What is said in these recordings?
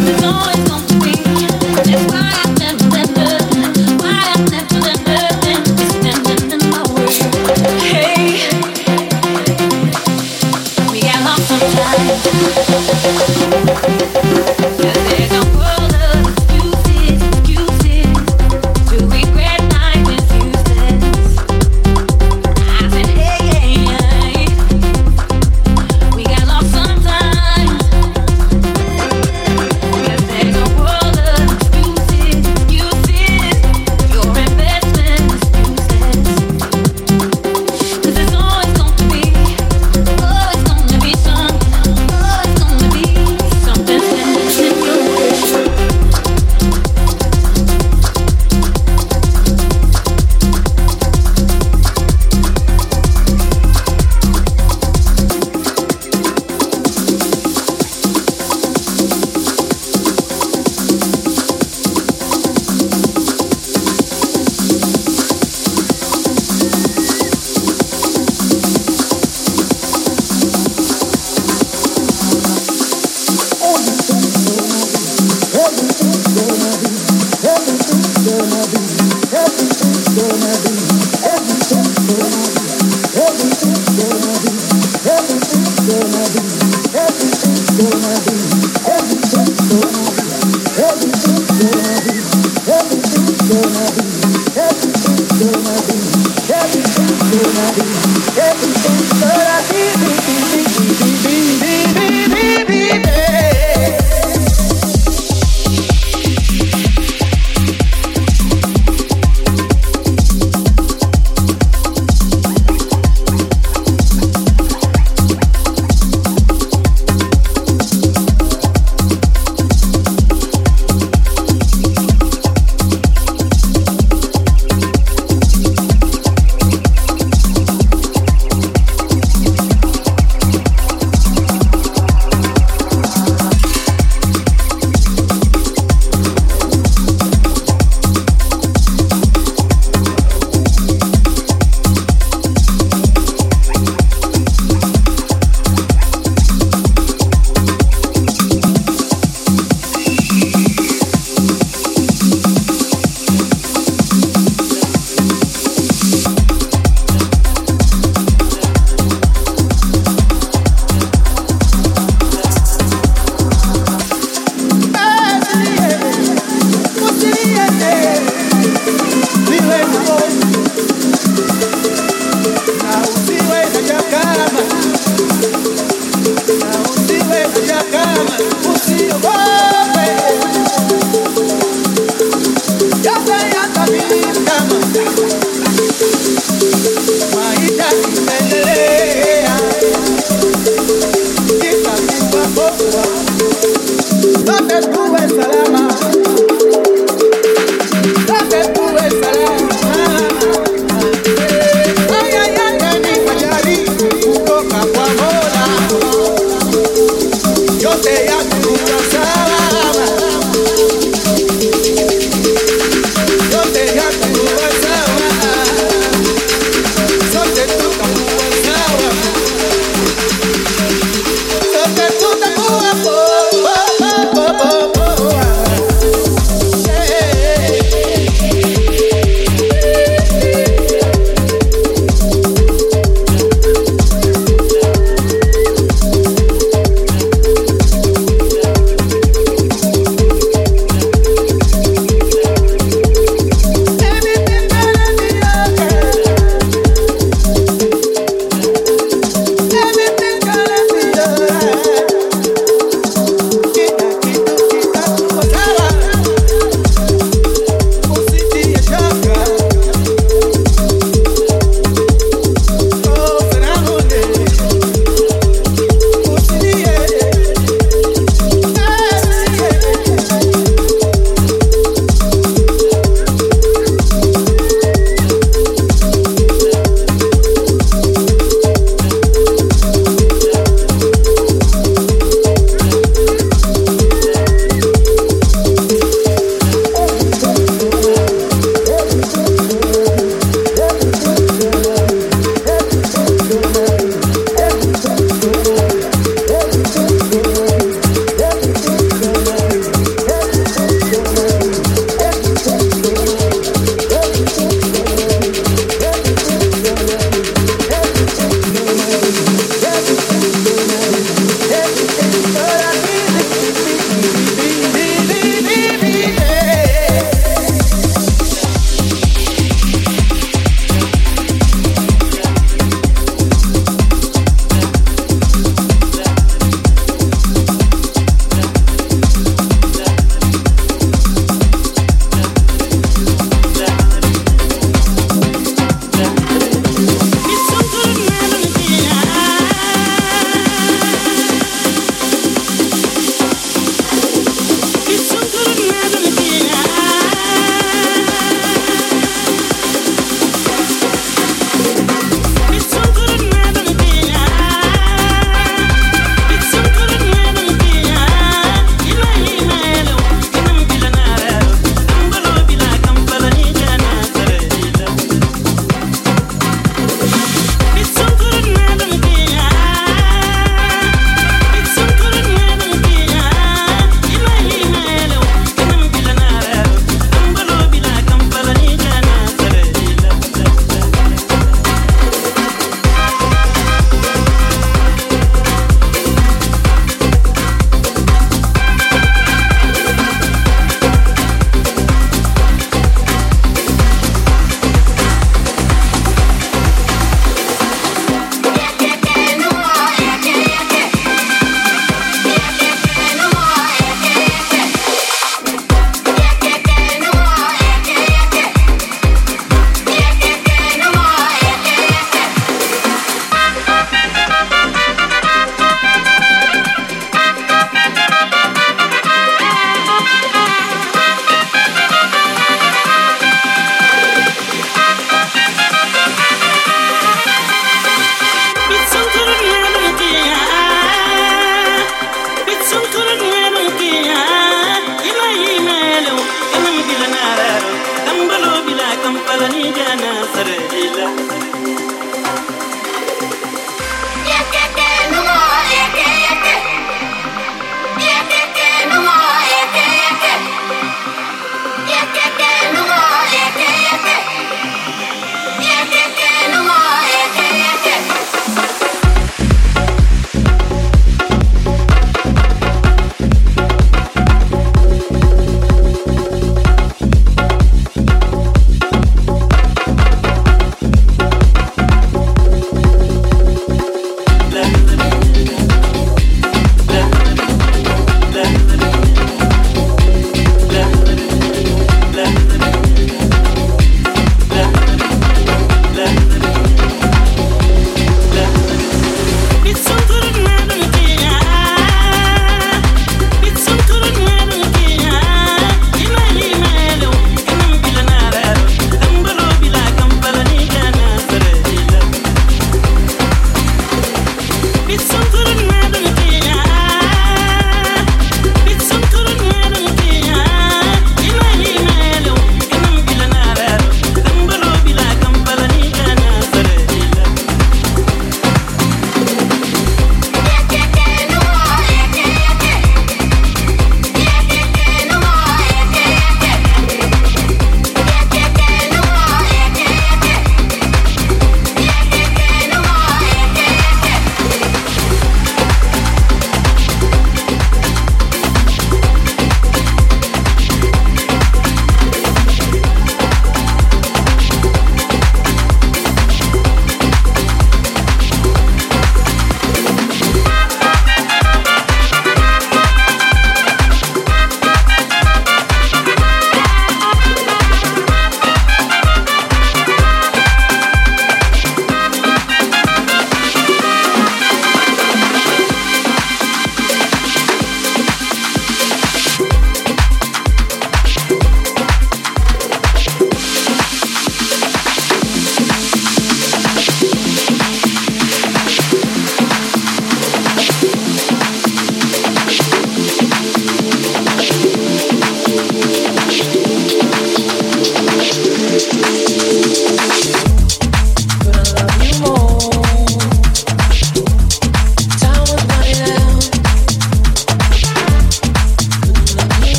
It's always gonna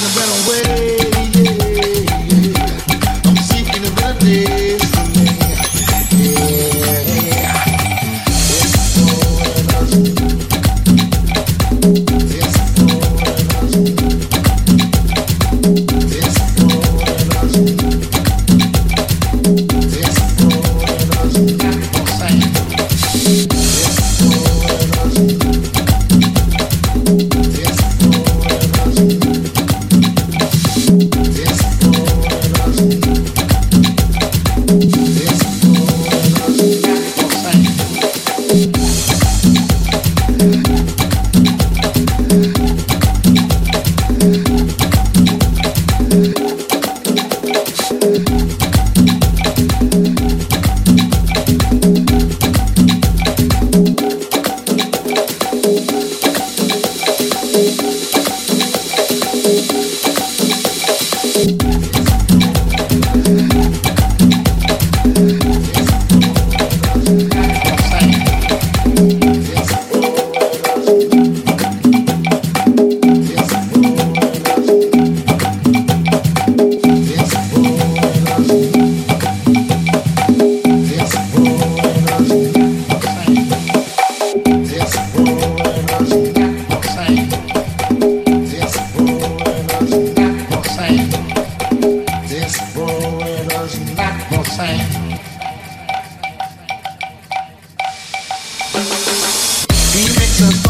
This world is not the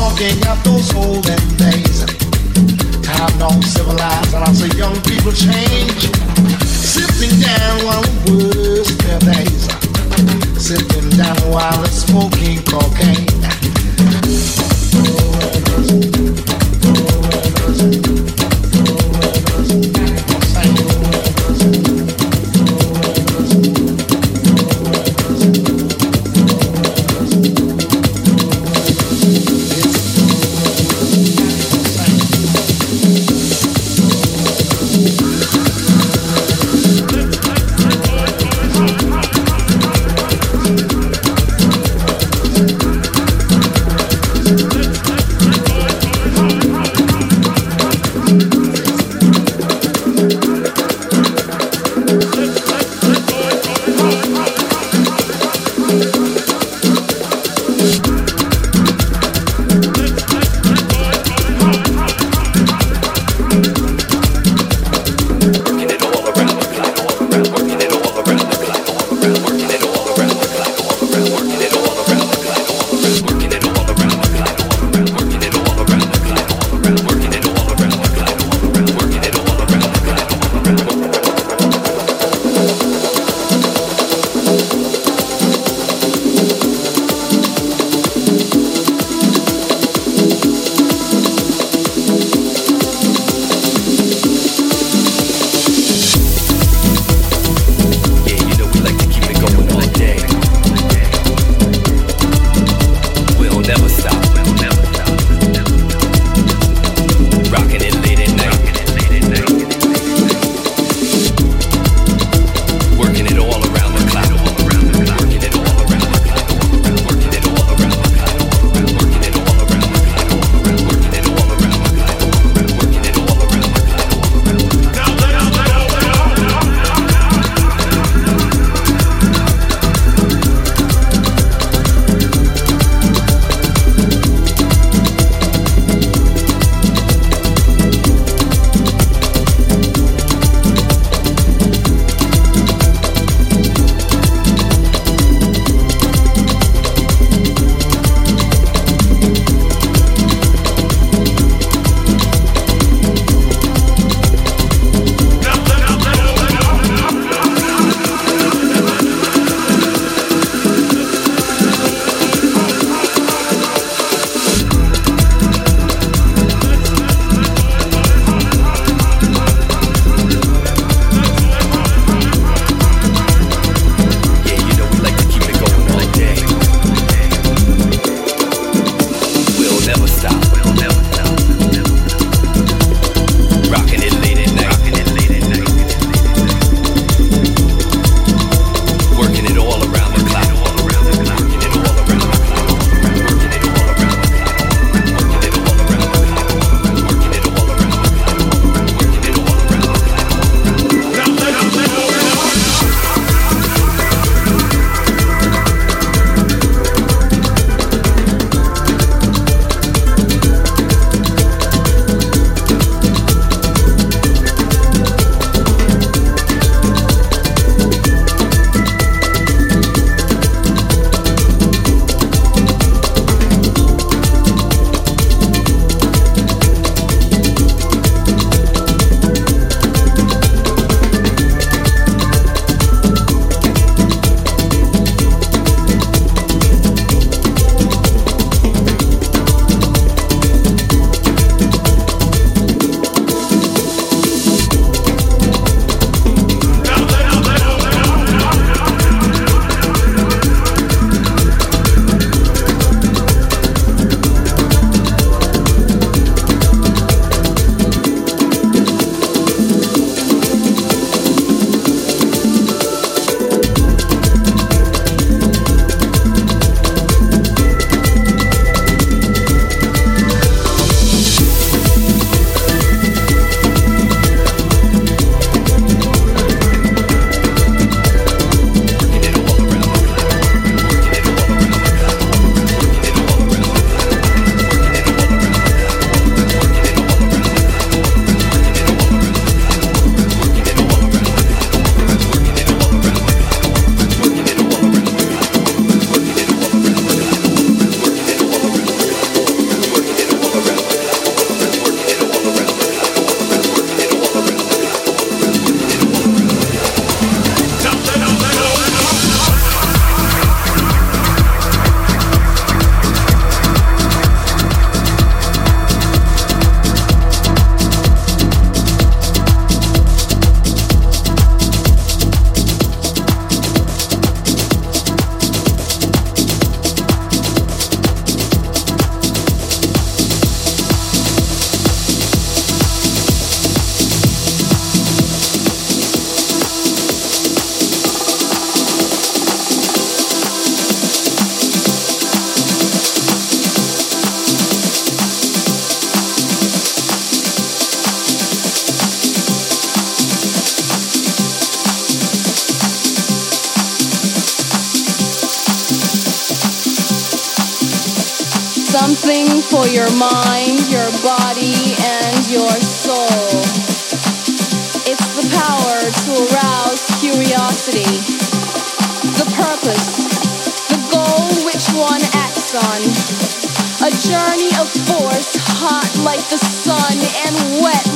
talking of those olden days. Time don't civilize, and I see young people change. sipping down while the words their days. sipping down while it's smoking cocaine.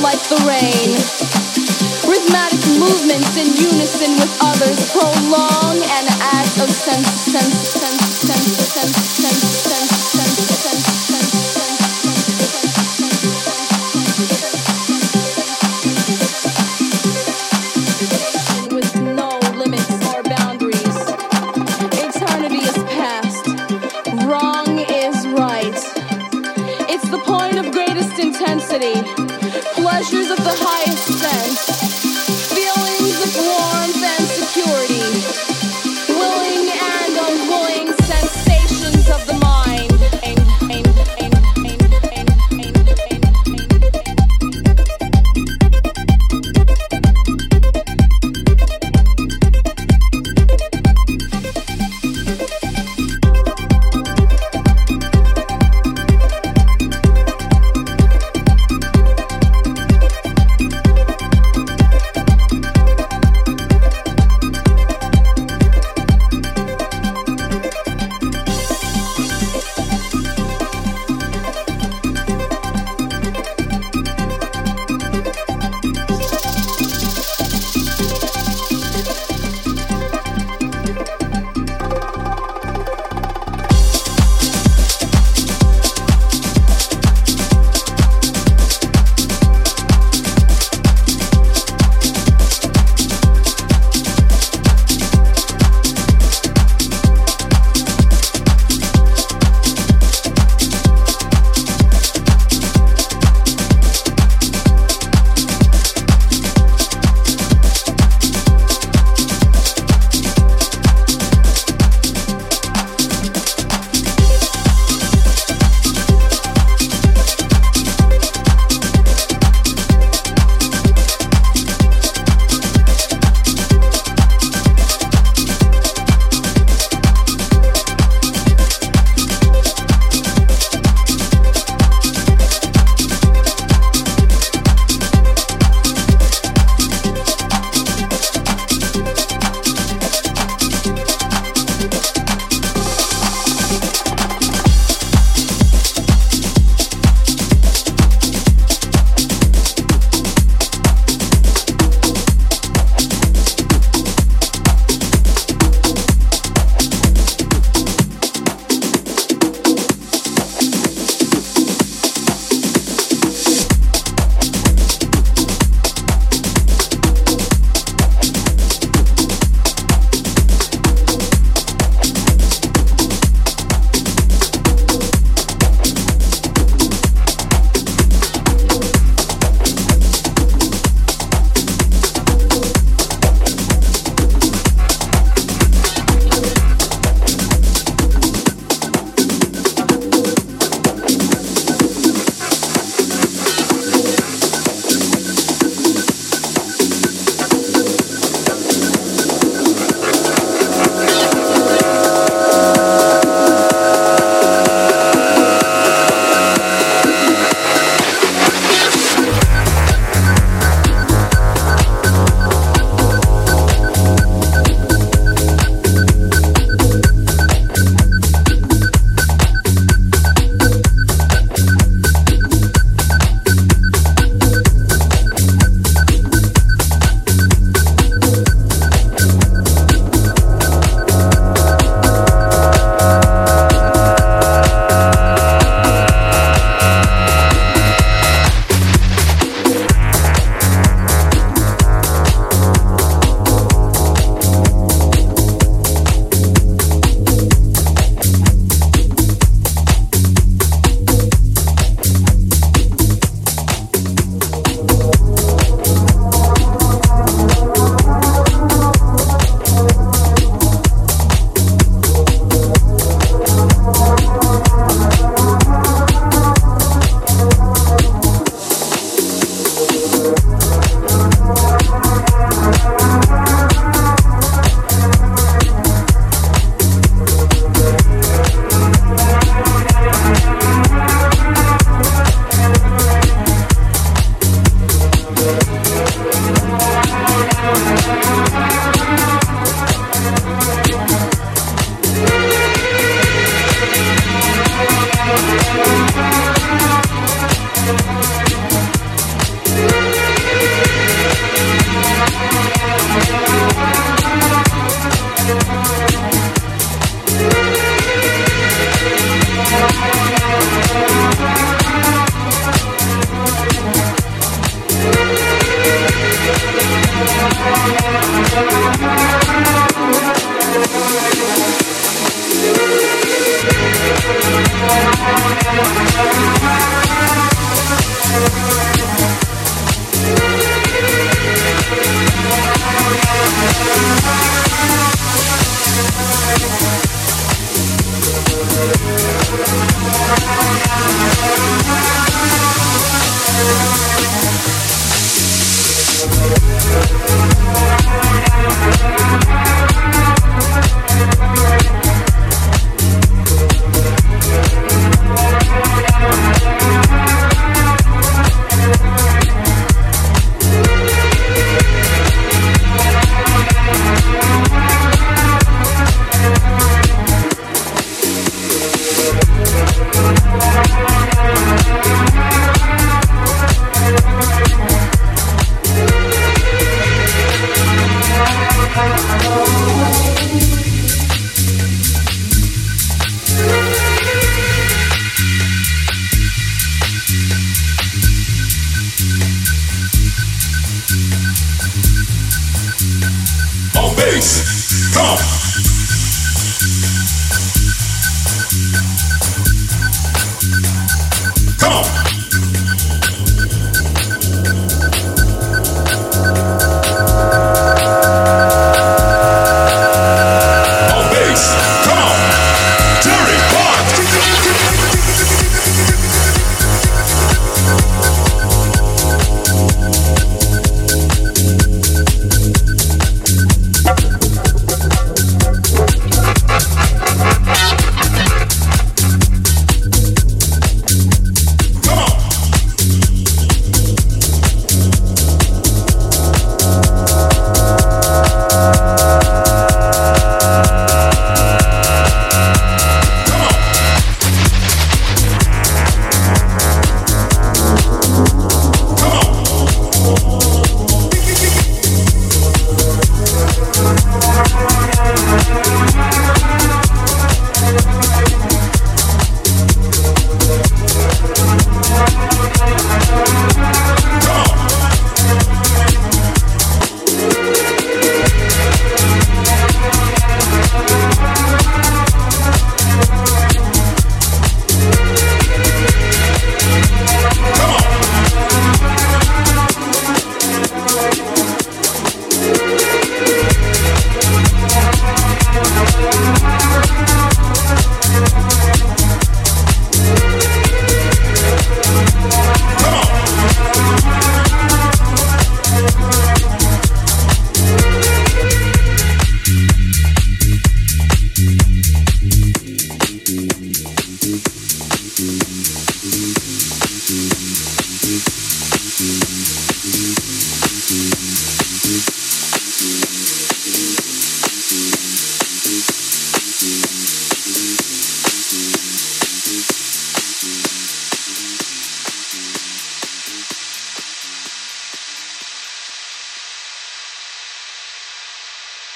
like the rain. Rhythmatic movements in unison with others prolong an act of sense, sense, sense.